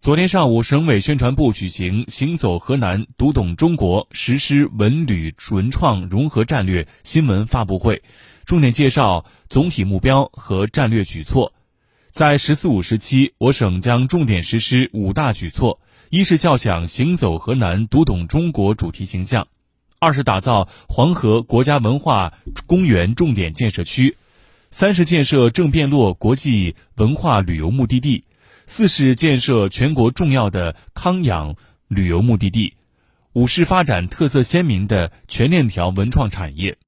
昨天上午，省委宣传部举行“行走河南，读懂中国，实施文旅文创融合战略”新闻发布会，重点介绍总体目标和战略举措。在“十四五”时期，我省将重点实施五大举措：一是叫响“行走河南，读懂中国”主题形象；二是打造黄河国家文化公园重点建设区；三是建设郑汴洛国际文化旅游目的地。四是建设全国重要的康养旅游目的地，五是发展特色鲜明的全链条文创产业。